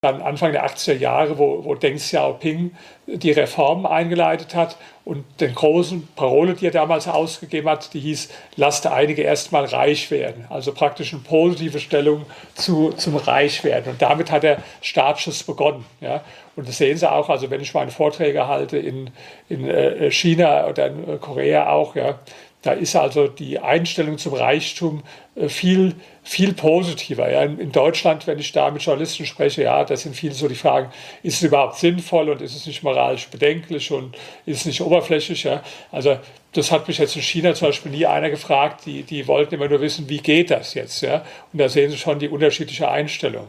dann Anfang der 80er Jahre, wo, wo Deng Xiaoping die Reformen eingeleitet hat und den großen Parole, die er damals ausgegeben hat, die hieß, lasst einige erstmal reich werden. Also praktisch eine positive Stellung zu, zum Reichwerden. Und damit hat der Startschuss begonnen. Ja. Und das sehen Sie auch, also wenn ich meine Vorträge halte in, in äh, China oder in äh, Korea auch, ja, da ist also die Einstellung zum Reichtum äh, viel, viel positiver. Ja. In Deutschland, wenn ich da mit Journalisten spreche, ja, das sind viele so die Fragen, ist es überhaupt sinnvoll und ist es nicht moralisch bedenklich und ist es nicht oberflächlich? Ja. Also das hat mich jetzt in China zum Beispiel nie einer gefragt, die, die wollten immer nur wissen, wie geht das jetzt? Ja. Und da sehen Sie schon die unterschiedliche Einstellung.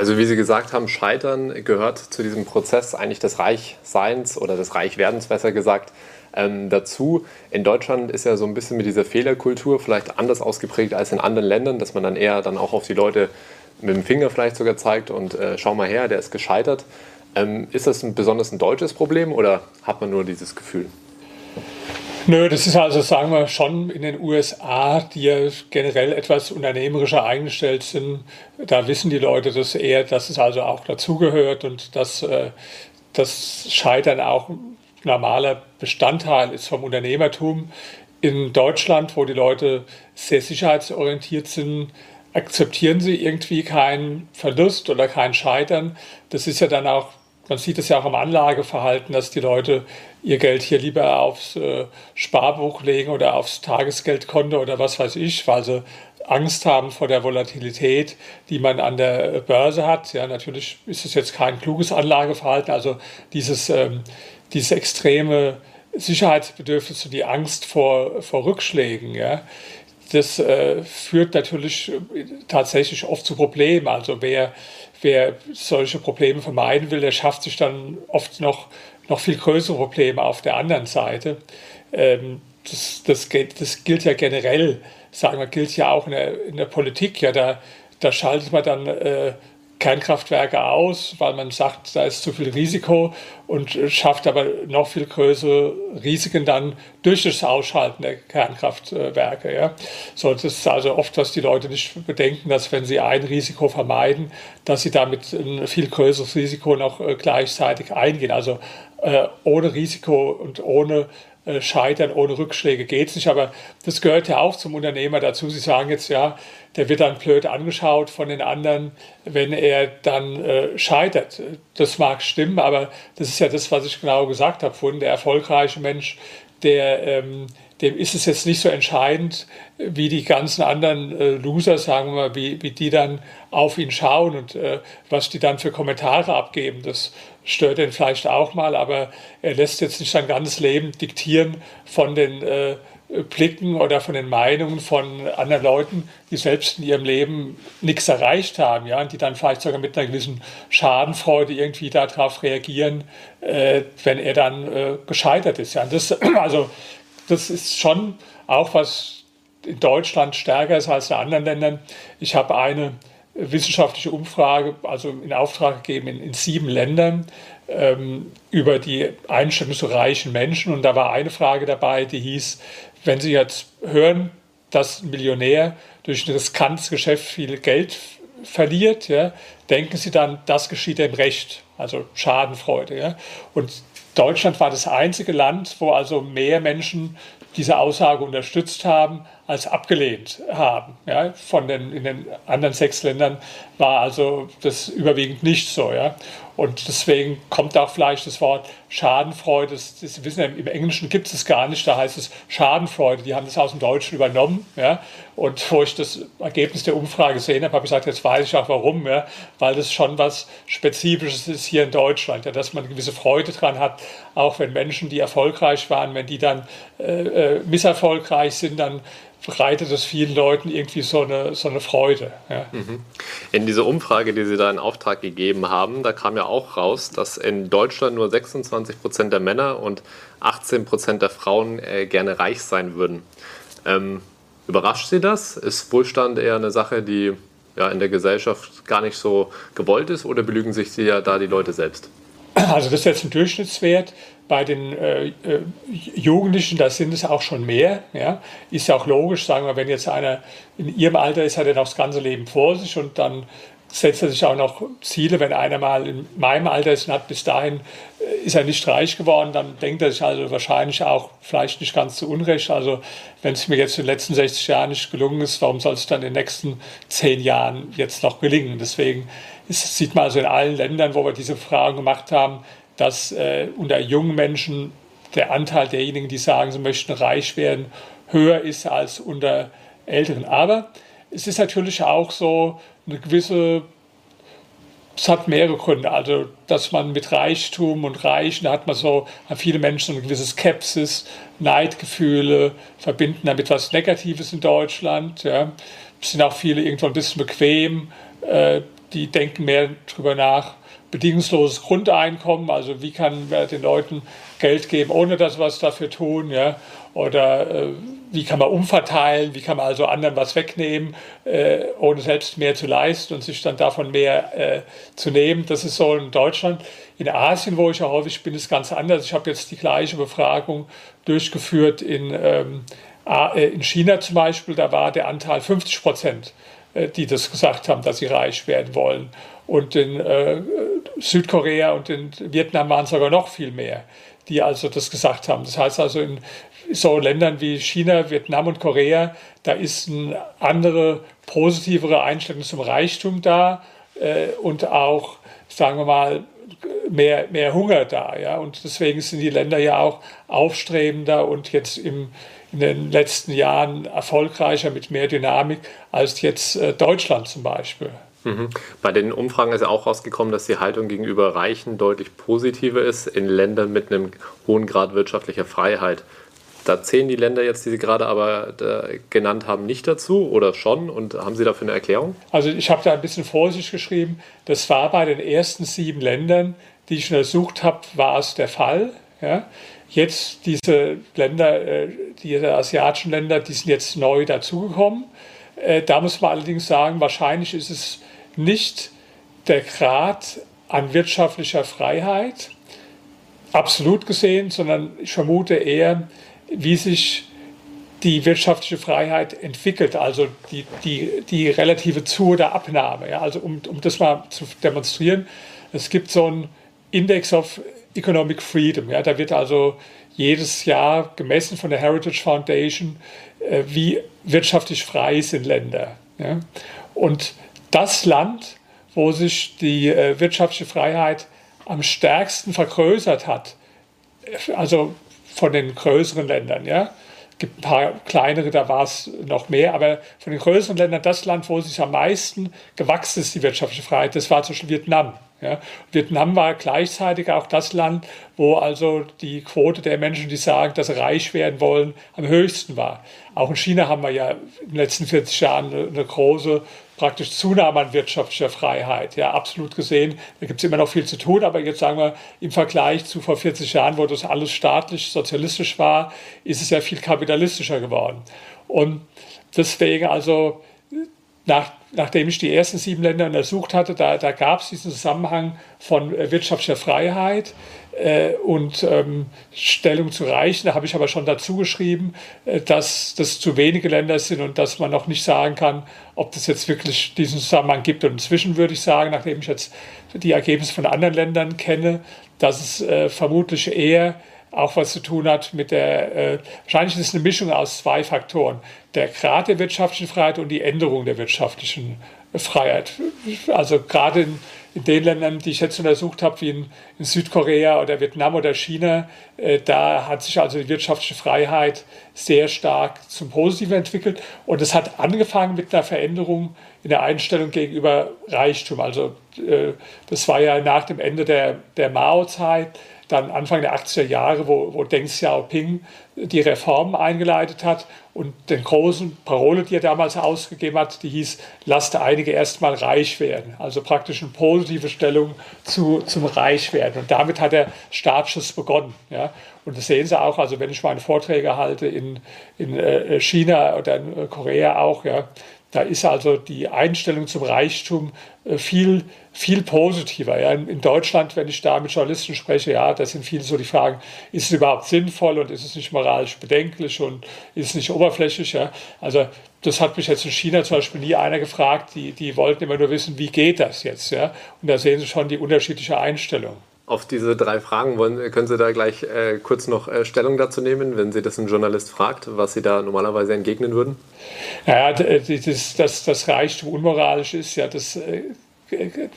Also wie Sie gesagt haben, Scheitern gehört zu diesem Prozess eigentlich des Reichseins oder des Reichwerdens besser gesagt ähm, dazu. In Deutschland ist ja so ein bisschen mit dieser Fehlerkultur vielleicht anders ausgeprägt als in anderen Ländern, dass man dann eher dann auch auf die Leute mit dem Finger vielleicht sogar zeigt und äh, schau mal her, der ist gescheitert. Ähm, ist das ein besonders ein deutsches Problem oder hat man nur dieses Gefühl? Nö, das ist also, sagen wir, schon in den USA, die ja generell etwas unternehmerischer eingestellt sind. Da wissen die Leute das eher, dass es also auch dazugehört und dass äh, das Scheitern auch ein normaler Bestandteil ist vom Unternehmertum. In Deutschland, wo die Leute sehr sicherheitsorientiert sind, akzeptieren sie irgendwie keinen Verlust oder kein Scheitern. Das ist ja dann auch man sieht es ja auch am Anlageverhalten, dass die Leute ihr Geld hier lieber aufs äh, Sparbuch legen oder aufs Tagesgeldkonto oder was weiß ich, weil sie Angst haben vor der Volatilität, die man an der Börse hat. Ja, natürlich ist es jetzt kein kluges Anlageverhalten, also dieses, ähm, dieses extreme Sicherheitsbedürfnis und die Angst vor, vor Rückschlägen, ja, das äh, führt natürlich tatsächlich oft zu Problemen. Also wer wer solche Probleme vermeiden will, der schafft sich dann oft noch, noch viel größere Probleme auf der anderen Seite. Ähm, das, das, das, gilt ja generell, sagen wir, gilt ja auch in der, in der Politik. Ja, da, da schaltet man dann äh, Kernkraftwerke aus, weil man sagt, da ist zu viel Risiko und schafft aber noch viel größere Risiken dann durch das Ausschalten der Kernkraftwerke. Ja. So, das ist also oft, was die Leute nicht bedenken, dass wenn sie ein Risiko vermeiden, dass sie damit ein viel größeres Risiko noch äh, gleichzeitig eingehen. Also äh, ohne Risiko und ohne äh, scheitern ohne Rückschläge geht es nicht. Aber das gehört ja auch zum Unternehmer dazu. Sie sagen jetzt, ja, der wird dann blöd angeschaut von den anderen, wenn er dann äh, scheitert. Das mag stimmen, aber das ist ja das, was ich genau gesagt habe vorhin. Der erfolgreiche Mensch, der, ähm, dem ist es jetzt nicht so entscheidend, wie die ganzen anderen äh, Loser, sagen wir mal, wie, wie die dann auf ihn schauen und äh, was die dann für Kommentare abgeben. Das stört ihn vielleicht auch mal, aber er lässt jetzt nicht sein ganzes Leben diktieren von den äh, Blicken oder von den Meinungen von anderen Leuten, die selbst in ihrem Leben nichts erreicht haben, ja, und die dann vielleicht sogar mit einer gewissen Schadenfreude irgendwie darauf reagieren, äh, wenn er dann äh, gescheitert ist. Ja. Und das, also, das ist schon auch was in Deutschland stärker ist als in anderen Ländern. Ich habe eine wissenschaftliche Umfrage, also in Auftrag gegeben in, in sieben Ländern ähm, über die Einstellung zu reichen Menschen. Und da war eine Frage dabei, die hieß, wenn Sie jetzt hören, dass ein Millionär durch ein riskantes Geschäft viel Geld verliert, ja, denken Sie dann, das geschieht im Recht, also Schadenfreude. Ja. Und Deutschland war das einzige Land, wo also mehr Menschen diese Aussage unterstützt haben, als abgelehnt haben. Ja, von den, in den anderen sechs Ländern war also das überwiegend nicht so. Ja. Und deswegen kommt auch vielleicht das Wort Schadenfreude. Das, das wissen im Englischen gibt es gar nicht, da heißt es Schadenfreude. Die haben das aus dem Deutschen übernommen. Ja. Und wo ich das Ergebnis der Umfrage gesehen habe, habe ich gesagt, jetzt weiß ich auch warum. Ja. Weil das schon was Spezifisches ist hier in Deutschland, ja, dass man eine gewisse Freude dran hat, auch wenn Menschen, die erfolgreich waren, wenn die dann äh, äh misserfolgreich sind, dann bereitet es vielen Leuten irgendwie so eine, so eine Freude. Ja. Mhm. In dieser Umfrage, die Sie da in Auftrag gegeben haben, da kam ja auch raus, dass in Deutschland nur 26 Prozent der Männer und 18 Prozent der Frauen äh, gerne reich sein würden. Ähm, überrascht Sie das? Ist Wohlstand eher eine Sache, die ja, in der Gesellschaft gar nicht so gewollt ist oder belügen sich Sie ja da die Leute selbst? Also das ist jetzt ein Durchschnittswert. Bei den äh, äh, Jugendlichen, da sind es auch schon mehr. Ja? Ist ja auch logisch, sagen wir, wenn jetzt einer in ihrem Alter ist, hat er noch das ganze Leben vor sich und dann setzt er sich auch noch Ziele. Wenn einer mal in meinem Alter ist und hat bis dahin äh, ist er nicht reich geworden, dann denkt er sich also wahrscheinlich auch vielleicht nicht ganz zu Unrecht. Also wenn es mir jetzt in den letzten 60 Jahren nicht gelungen ist, warum soll es dann in den nächsten zehn Jahren jetzt noch gelingen? Deswegen ist, sieht man also in allen Ländern, wo wir diese Fragen gemacht haben, dass äh, unter jungen Menschen der Anteil derjenigen, die sagen, sie möchten reich werden, höher ist als unter Älteren. Aber es ist natürlich auch so eine gewisse, es hat mehrere Gründe. Also, dass man mit Reichtum und Reichen, da hat man so, haben viele Menschen eine gewisse Skepsis, Neidgefühle, verbinden damit was Negatives in Deutschland. Ja. Es sind auch viele irgendwo ein bisschen bequem, äh, die denken mehr darüber nach, bedingungsloses Grundeinkommen, also wie kann man den Leuten Geld geben, ohne dass wir was dafür tun, ja, oder äh, wie kann man umverteilen, wie kann man also anderen was wegnehmen, äh, ohne selbst mehr zu leisten und sich dann davon mehr äh, zu nehmen. Das ist so in Deutschland. In Asien, wo ich ja häufig bin, ist ganz anders. Ich habe jetzt die gleiche Befragung durchgeführt in, ähm, äh, in China zum Beispiel, da war der Anteil 50 Prozent äh, die das gesagt haben, dass sie reich werden wollen. Und in äh, Südkorea und in Vietnam waren es sogar noch viel mehr, die also das gesagt haben. Das heißt also in so Ländern wie China, Vietnam und Korea, da ist eine andere, positivere Einstellung zum Reichtum da äh, und auch, sagen wir mal, mehr, mehr Hunger da. Ja? Und deswegen sind die Länder ja auch aufstrebender und jetzt im, in den letzten Jahren erfolgreicher mit mehr Dynamik als jetzt äh, Deutschland zum Beispiel. Mhm. Bei den Umfragen ist auch rausgekommen, dass die Haltung gegenüber Reichen deutlich positiver ist in Ländern mit einem hohen Grad wirtschaftlicher Freiheit. Da zählen die Länder jetzt, die Sie gerade aber äh, genannt haben, nicht dazu oder schon? Und haben Sie dafür eine Erklärung? Also ich habe da ein bisschen Vorsicht geschrieben. Das war bei den ersten sieben Ländern, die ich untersucht habe, war es der Fall. Ja? Jetzt diese Länder, äh, diese asiatischen Länder, die sind jetzt neu dazugekommen. Äh, da muss man allerdings sagen, wahrscheinlich ist es nicht der Grad an wirtschaftlicher Freiheit, absolut gesehen, sondern ich vermute eher, wie sich die wirtschaftliche Freiheit entwickelt, also die, die, die relative Zu- oder Abnahme. Ja, also um, um das mal zu demonstrieren, es gibt so einen Index of Economic Freedom. Ja, da wird also jedes Jahr gemessen von der Heritage Foundation, äh, wie wirtschaftlich frei sind Länder. Ja. Und das Land, wo sich die äh, wirtschaftliche Freiheit am stärksten vergrößert hat, also von den größeren Ländern, ja, gibt ein paar kleinere, da war es noch mehr, aber von den größeren Ländern das Land, wo sich am meisten gewachsen ist, die wirtschaftliche Freiheit, das war zum Beispiel Vietnam. Ja. Vietnam war gleichzeitig auch das Land, wo also die Quote der Menschen, die sagen, dass sie reich werden wollen, am höchsten war. Auch in China haben wir ja in den letzten 40 Jahren eine große praktisch Zunahme an wirtschaftlicher Freiheit. Ja, absolut gesehen. Da gibt es immer noch viel zu tun, aber jetzt sagen wir, im Vergleich zu vor 40 Jahren, wo das alles staatlich, sozialistisch war, ist es ja viel kapitalistischer geworden. Und deswegen also nach nachdem ich die ersten sieben Länder untersucht hatte, da, da gab es diesen Zusammenhang von äh, wirtschaftlicher Freiheit und ähm, Stellung zu Reichen. Da habe ich aber schon dazu geschrieben, äh, dass das zu wenige Länder sind und dass man noch nicht sagen kann, ob das jetzt wirklich diesen Zusammenhang gibt. Und inzwischen würde ich sagen, nachdem ich jetzt die Ergebnisse von anderen Ländern kenne, dass es äh, vermutlich eher auch was zu tun hat mit der, äh, wahrscheinlich ist es eine Mischung aus zwei Faktoren. Der Grad der wirtschaftlichen Freiheit und die Änderung der wirtschaftlichen Freiheit. Also gerade in, in den Ländern, die ich jetzt untersucht habe, wie in, in Südkorea oder Vietnam oder China, äh, da hat sich also die wirtschaftliche Freiheit sehr stark zum Positiven entwickelt. Und es hat angefangen mit einer Veränderung in der Einstellung gegenüber Reichtum. Also äh, das war ja nach dem Ende der, der Mao-Zeit dann Anfang der 80er Jahre, wo, wo Deng Xiaoping die Reformen eingeleitet hat und den großen Parole, die er damals ausgegeben hat, die hieß, lasst einige erstmal reich werden. Also praktisch eine positive Stellung zu, zum Reichwerden. Und damit hat der Startschuss begonnen. Ja. Und das sehen Sie auch, also wenn ich meine Vorträge halte in, in äh, China oder in Korea auch, ja, da ist also die Einstellung zum Reichtum äh, viel, viel positiver. Ja. In Deutschland, wenn ich da mit Journalisten spreche, ja, das sind viele so die Fragen, ist es überhaupt sinnvoll und ist es nicht moralisch bedenklich und ist es nicht oberflächlich? Ja. Also das hat mich jetzt in China zum Beispiel nie einer gefragt, die, die wollten immer nur wissen, wie geht das jetzt? Ja. Und da sehen Sie schon die unterschiedliche Einstellung. Auf diese drei Fragen wollen, können Sie da gleich äh, kurz noch äh, Stellung dazu nehmen, wenn Sie das ein Journalist fragt, was Sie da normalerweise entgegnen würden? Ja, das, das, das Reichtum unmoralisch ist, ja, das äh,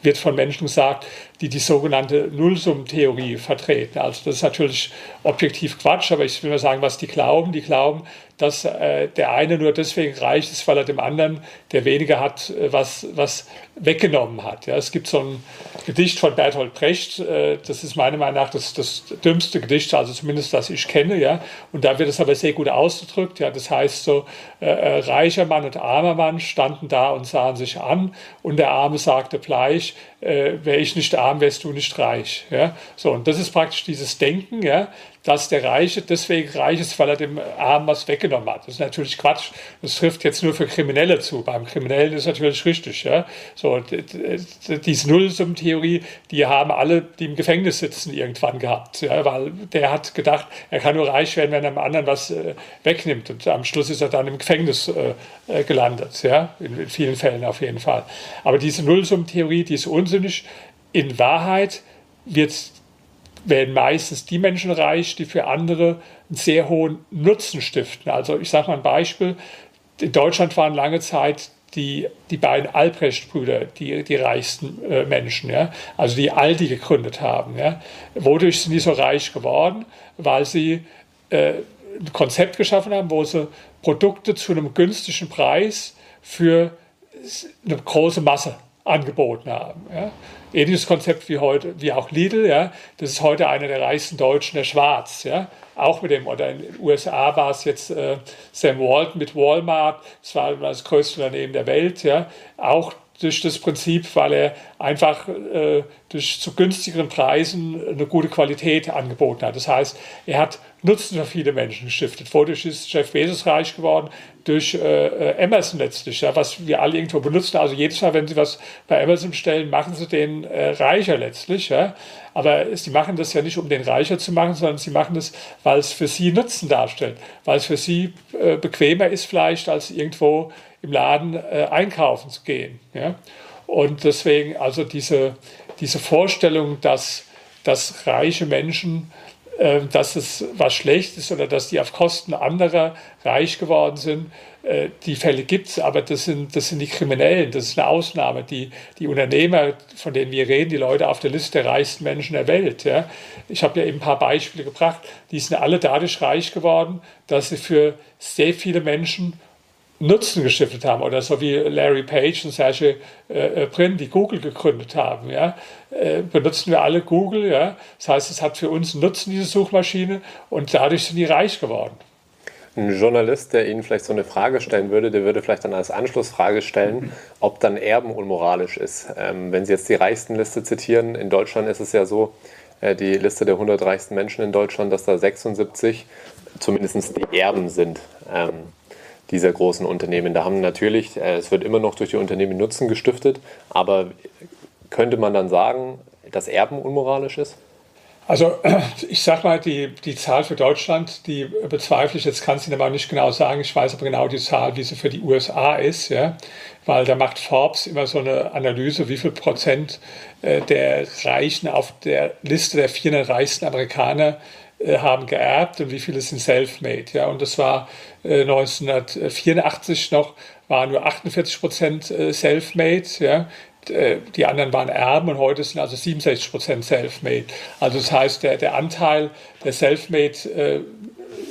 wird von Menschen gesagt, die die sogenannte Nullsummentheorie vertreten. Also das ist natürlich objektiv Quatsch, aber ich will mal sagen, was die glauben. Die glauben, dass äh, der eine nur deswegen reich ist, weil er dem anderen, der weniger hat, äh, was, was weggenommen hat. Ja, es gibt so ein Gedicht von Bertolt Brecht, äh, das ist meiner Meinung nach das, das dümmste Gedicht, also zumindest das ich kenne, ja, und da wird es aber sehr gut ausgedrückt, ja, das heißt so, äh, äh, reicher Mann und armer Mann standen da und sahen sich an und der Arme sagte bleich, äh, wäre ich nicht arm, wärst du nicht reich. Ja? So, und das ist praktisch dieses Denken, ja, dass der Reiche deswegen reich ist, weil er dem Armen was weggenommen hat. Das ist natürlich Quatsch. Das trifft jetzt nur für Kriminelle zu. Beim Kriminellen ist natürlich richtig. Ja? So, diese Nullsummentheorie, die haben alle, die im Gefängnis sitzen, irgendwann gehabt. Ja? Weil der hat gedacht, er kann nur reich werden, wenn er dem anderen was äh, wegnimmt. Und am Schluss ist er dann im Gefängnis äh, äh gelandet. Ja? In, in, vielen Fällen auf jeden Fall. Aber diese Nullsummentheorie, die ist unsinnig. In Wahrheit wird werden meistens die Menschen reich, die für andere einen sehr hohen Nutzen stiften. Also ich sage mal ein Beispiel. In Deutschland waren lange Zeit die, die beiden Albrecht-Brüder die, die reichsten äh, Menschen, ja? also die Aldi gegründet haben. Ja? Wodurch sind die so reich geworden? Weil sie äh, ein Konzept geschaffen haben, wo sie Produkte zu einem günstigen Preis für eine große Masse angeboten haben. Ja? Ähnliches Konzept wie heute, wie auch Lidl, ja. Das ist heute einer der reichsten Deutschen, der Schwarz, ja. Auch mit dem, oder in den USA war es jetzt äh, Sam Walton mit Walmart, das war das größte Unternehmen der Welt, ja. Auch durch das Prinzip, weil er einfach äh, durch zu günstigeren Preisen eine gute Qualität angeboten hat. Das heißt, er hat Nutzen für viele Menschen gestiftet. Wodurch ist Jeff Bezos reich geworden? Durch äh, äh, Amazon letztlich, ja, was wir alle irgendwo benutzen. Also jedes Mal, wenn Sie was bei Amazon stellen, machen Sie den äh, reicher letztlich. Ja. Aber Sie machen das ja nicht, um den reicher zu machen, sondern Sie machen das, weil es für Sie Nutzen darstellt. Weil es für Sie äh, bequemer ist vielleicht, als irgendwo im Laden äh, einkaufen zu gehen. Ja. Und deswegen also diese, diese Vorstellung, dass, dass reiche Menschen äh, dass es was schlecht ist oder dass die auf Kosten anderer reich geworden sind. Äh, die Fälle gibt es, aber das sind, das sind die Kriminellen, das ist eine Ausnahme. Die, die Unternehmer, von denen wir reden, die Leute auf der Liste der reichsten Menschen der Welt. Ja. Ich habe ja eben ein paar Beispiele gebracht, die sind alle dadurch reich geworden, dass sie für sehr viele Menschen Nutzen gestiftet haben oder so wie Larry Page und Sergey äh, äh, Brin, die Google gegründet haben. Ja, äh, benutzen wir alle Google. Ja, das heißt, es hat für uns Nutzen diese Suchmaschine und dadurch sind die reich geworden. Ein Journalist, der Ihnen vielleicht so eine Frage stellen würde, der würde vielleicht dann als Anschlussfrage stellen, mhm. ob dann Erben unmoralisch ist. Ähm, wenn Sie jetzt die Reichstenliste zitieren, in Deutschland ist es ja so, äh, die Liste der 100 reichsten Menschen in Deutschland, dass da 76 zumindest die Erben sind. Ähm, dieser großen Unternehmen. Da haben natürlich, äh, es wird immer noch durch die Unternehmen Nutzen gestiftet, aber könnte man dann sagen, dass Erben unmoralisch ist? Also ich sage mal, die, die Zahl für Deutschland, die bezweifle ich, jetzt kann ich Ihnen aber nicht genau sagen, ich weiß aber genau die Zahl, wie sie für die USA ist, ja? weil da macht Forbes immer so eine Analyse, wie viel Prozent äh, der Reichen auf der Liste der 400 reichsten Amerikaner äh, haben geerbt und wie viele sind self-made. Ja? Und das war 1984 äh, noch, waren nur 48 Prozent äh, self-made. Ja? Die anderen waren Erben und heute sind also 67 Prozent self-made. Also das heißt, der, der Anteil der self-made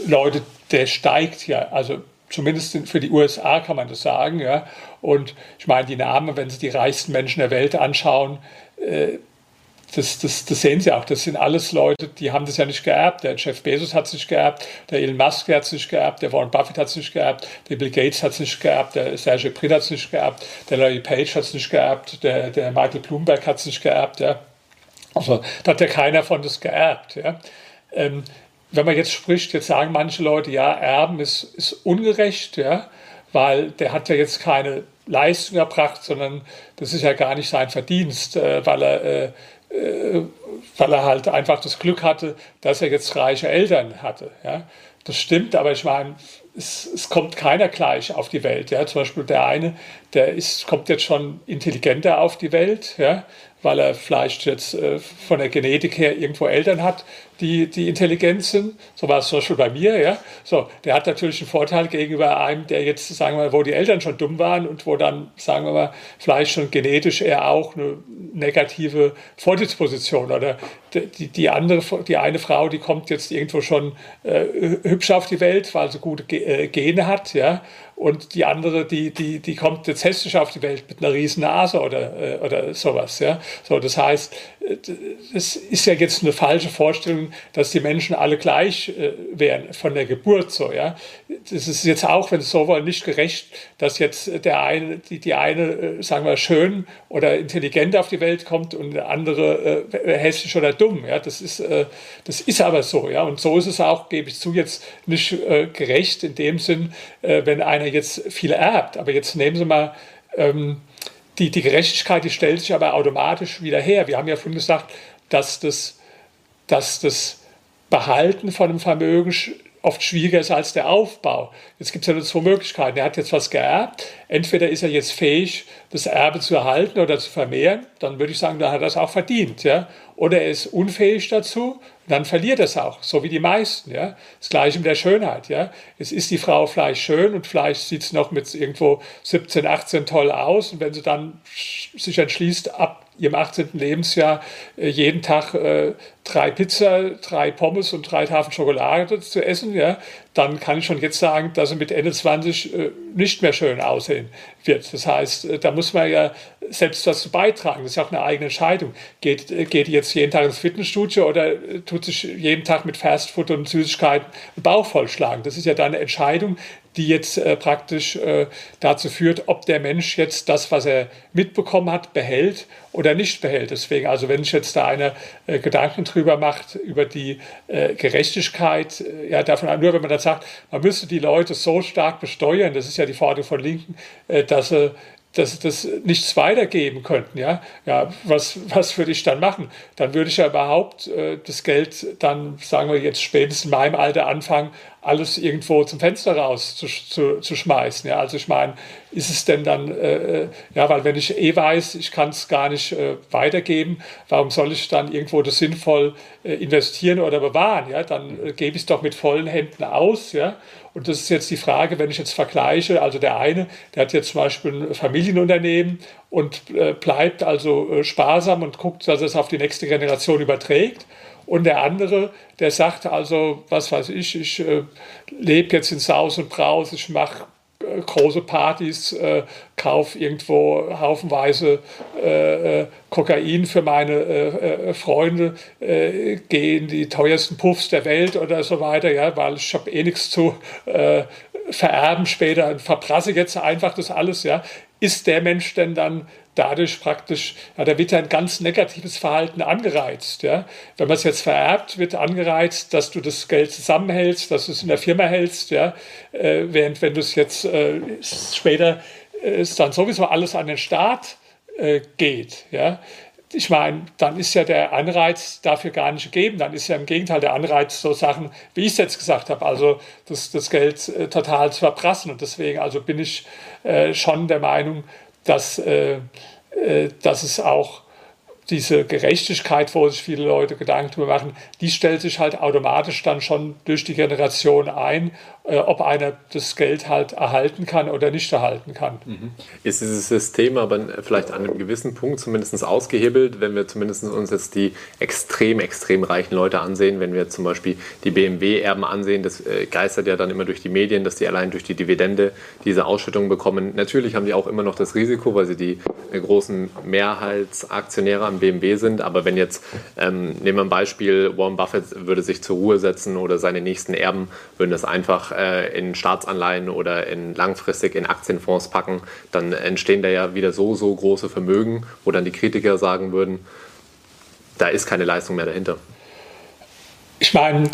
Leute, der steigt ja. Also zumindest für die USA kann man das sagen. Ja. Und ich meine, die Namen, wenn Sie die reichsten Menschen der Welt anschauen, das, das, das sehen Sie auch, das sind alles Leute, die haben das ja nicht geerbt. Der Jeff Bezos hat es nicht geerbt, der Elon Musk hat es nicht geerbt, der Warren Buffett hat es nicht geerbt, der Bill Gates hat es nicht geerbt, der Sergey Brin hat es nicht geerbt, der Larry Page hat es nicht geerbt, der, der Michael Bloomberg hat es nicht geerbt. Ja. Also da hat ja keiner von das geerbt. Ja. Ähm, wenn man jetzt spricht, jetzt sagen manche Leute, ja, Erben ist, ist ungerecht, ja, weil der hat ja jetzt keine Leistung erbracht, sondern das ist ja gar nicht sein Verdienst, äh, weil er, äh, äh, weil er halt einfach das Glück hatte, dass er jetzt reiche Eltern hatte. Ja? Das stimmt, aber ich meine, es, es, kommt keiner gleich auf die Welt. Ja? Zum Beispiel der eine, der ist, kommt jetzt schon intelligenter auf die Welt, ja? weil er vielleicht jetzt äh, von der Genetik her irgendwo Eltern hat, die, die intelligent sind. So war es zum Beispiel bei mir. Ja? So, der hat natürlich einen Vorteil gegenüber einem, der jetzt, sagen wir mal, wo die Eltern schon dumm waren und wo dann, sagen wir mal, vielleicht schon genetisch eher auch eine negative Vordisposition oder die, die andere, die eine Frau, die kommt jetzt irgendwo schon äh, hübsch auf die Welt, weil sie gute äh, Gene hat, ja, und die andere, die, die, die kommt jetzt hässlich auf die Welt mit einer riesen Nase oder, äh, oder sowas. Ja? So, das heißt, es ist ja jetzt eine falsche Vorstellung, dass die Menschen alle gleich äh, wären von der Geburt so. Ja? Das ist jetzt auch, wenn es so wollen, nicht gerecht, dass jetzt der eine, die, die eine, äh, sagen wir, schön oder intelligent auf die Welt kommt und der andere äh, hässlich oder dumm. Ja? Das, ist, äh, das ist aber so. Ja? Und so ist es auch, gebe ich zu, jetzt nicht äh, gerecht in dem Sinn, äh, wenn einer jetzt viel erbt. Aber jetzt nehmen Sie mal, ähm, die, die Gerechtigkeit, die stellt sich aber automatisch wieder her. Wir haben ja vorhin gesagt, dass das, dass das Behalten von einem Vermögen oft schwieriger ist als der Aufbau. Jetzt gibt es ja nur zwei Möglichkeiten. Er hat jetzt was geerbt. Entweder ist er jetzt fähig, das Erbe zu erhalten oder zu vermehren. Dann würde ich sagen, dann hat er es auch verdient. Ja? Oder er ist unfähig dazu, dann verliert er es auch, so wie die meisten. Ja? Das gleiche mit der Schönheit. Ja? Es ist die Frau vielleicht schön und vielleicht sieht sie noch mit irgendwo 17, 18 toll aus. Und wenn sie dann sich entschließt, ab ihrem 18. Lebensjahr äh, jeden Tag äh, drei Pizza, drei Pommes und drei Tafeln Schokolade zu essen, ja, dann kann ich schon jetzt sagen, dass sie mit Ende 20 äh, nicht mehr schön aussehen wird. Das heißt, äh, da muss man ja selbst was beitragen. Das ist ja auch eine eigene Entscheidung. Geht, äh, geht jetzt jeden Tag ins Fitnessstudio oder äh, tut sich jeden Tag mit Fastfood und Süßigkeiten den Bauch vollschlagen? Das ist ja dann eine Entscheidung, die jetzt äh, praktisch äh, dazu führt, ob der Mensch jetzt das, was er mitbekommen hat, behält oder nicht behält. Deswegen, also wenn sich jetzt da einer äh, Gedanken drüber macht, über die äh, Gerechtigkeit, äh, ja, davon nur wenn man dann sagt, man müsste die Leute so stark besteuern, das ist ja die Forderung von Linken, äh, dass sie dass das nichts weitergeben könnten, ja, ja, was, was würde ich dann machen? Dann würde ich ja überhaupt äh, das Geld dann, sagen wir jetzt spätestens in meinem Alter anfangen, alles irgendwo zum Fenster raus zu, zu, zu schmeißen. Ja, also ich meine, ist es denn dann, äh, äh, ja, weil wenn ich eh weiß, ich kann es gar nicht äh, weitergeben, warum soll ich dann irgendwo das sinnvoll äh, investieren oder bewahren? Ja, dann äh, gebe ich es doch mit vollen Händen aus, ja. Und das ist jetzt die Frage, wenn ich jetzt vergleiche, also der eine, der hat jetzt zum Beispiel ein Familienunternehmen und äh, bleibt also sparsam und guckt, dass er es auf die nächste Generation überträgt. Und der andere, der sagt also, was weiß ich, ich äh, lebe jetzt in Saus und Braus, ich mache äh, große Partys, äh, kaufe irgendwo haufenweise äh, äh Kokain für meine äh, äh, Freunde, gehe in die teuersten Puffs der Welt oder so weiter, ja, weil ich habe eh nichts zu vererben später und verprasse jetzt einfach das alles, ja. Ist der Mensch denn dann dadurch praktisch, ja, da wird ja ein ganz negatives Verhalten angereizt. Ja. Wenn man es jetzt vererbt, wird angereizt, dass du das Geld zusammenhältst, dass du es in der Firma hältst, ja. Äh, während wenn du es jetzt äh, später äh, ist dann sowieso alles an den Staat äh, geht. Ja. Ich meine, dann ist ja der Anreiz dafür gar nicht gegeben. Dann ist ja im Gegenteil der Anreiz, so Sachen, wie ich es jetzt gesagt habe, also das, das Geld äh, total zu verprassen. Und deswegen also bin ich äh, schon der Meinung, dass, äh, äh, dass es auch diese Gerechtigkeit, wo sich viele Leute Gedanken darüber machen, die stellt sich halt automatisch dann schon durch die Generation ein äh, ob einer das Geld halt erhalten kann oder nicht erhalten kann. Mhm. Ist dieses System aber vielleicht an einem gewissen Punkt zumindest ausgehebelt, wenn wir zumindest uns jetzt die extrem, extrem reichen Leute ansehen, wenn wir zum Beispiel die BMW-Erben ansehen, das äh, geistert ja dann immer durch die Medien, dass die allein durch die Dividende diese Ausschüttung bekommen. Natürlich haben die auch immer noch das Risiko, weil sie die äh, großen Mehrheitsaktionäre am BMW sind, aber wenn jetzt, ähm, nehmen wir ein Beispiel, Warren Buffett würde sich zur Ruhe setzen oder seine nächsten Erben würden das einfach äh, in Staatsanleihen oder in langfristig in Aktienfonds packen, dann entstehen da ja wieder so, so große Vermögen, wo dann die Kritiker sagen würden, da ist keine Leistung mehr dahinter. Ich meine,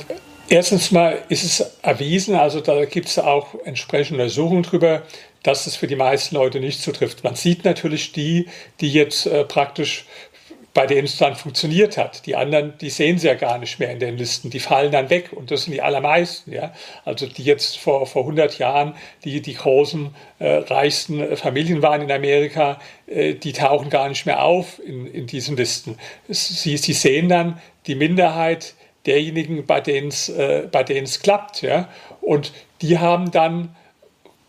Erstens mal ist es erwiesen, also da gibt es auch entsprechende Untersuchungen drüber, dass es für die meisten Leute nicht zutrifft. Man sieht natürlich die, die jetzt äh, praktisch bei denen es dann funktioniert hat. Die anderen, die sehen sie ja gar nicht mehr in den Listen, die fallen dann weg und das sind die allermeisten. Ja? Also die jetzt vor, vor 100 Jahren, die die großen, äh, reichsten Familien waren in Amerika, äh, die tauchen gar nicht mehr auf in, in diesen Listen. Sie, sie sehen dann die Minderheit derjenigen, bei denen es äh, klappt. Ja? Und die haben dann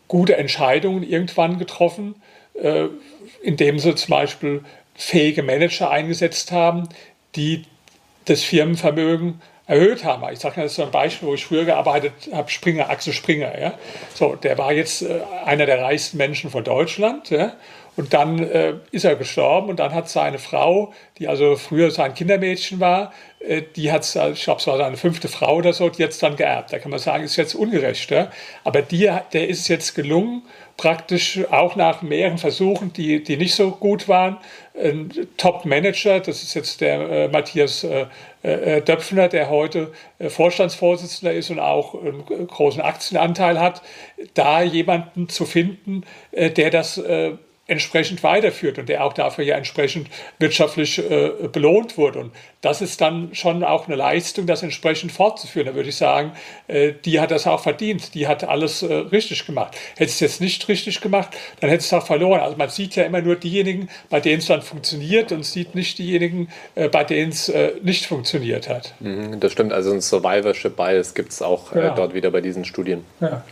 gute Entscheidungen irgendwann getroffen, äh, indem sie zum Beispiel fähige Manager eingesetzt haben, die das Firmenvermögen erhöht haben. Ich sage das ist so ein Beispiel, wo ich früher gearbeitet habe, Springer, Axel Springer. Ja? So, der war jetzt äh, einer der reichsten Menschen von Deutschland. Ja? Und dann äh, ist er gestorben und dann hat seine Frau, die also früher sein Kindermädchen war, äh, die hat, ich glaube, es war seine fünfte Frau oder so, die jetzt dann geerbt. Da kann man sagen, ist jetzt ungerecht. Ja? Aber die, der ist jetzt gelungen, praktisch auch nach mehreren Versuchen, die, die nicht so gut waren, ein Top-Manager, das ist jetzt der äh, Matthias äh, äh, Döpfner, der heute äh, Vorstandsvorsitzender ist und auch einen großen Aktienanteil hat, da jemanden zu finden, äh, der das äh, entsprechend weiterführt und der auch dafür ja entsprechend wirtschaftlich äh, belohnt wurde. Und das ist dann schon auch eine Leistung, das entsprechend fortzuführen. Da würde ich sagen, äh, die hat das auch verdient, die hat alles äh, richtig gemacht. Hätte es jetzt nicht richtig gemacht, dann hätte es auch verloren. Also man sieht ja immer nur diejenigen, bei denen es dann funktioniert und sieht nicht diejenigen, äh, bei denen es äh, nicht funktioniert hat. Mhm, das stimmt, also ein Survivorship Bias gibt es auch äh, ja. dort wieder bei diesen Studien. Ja.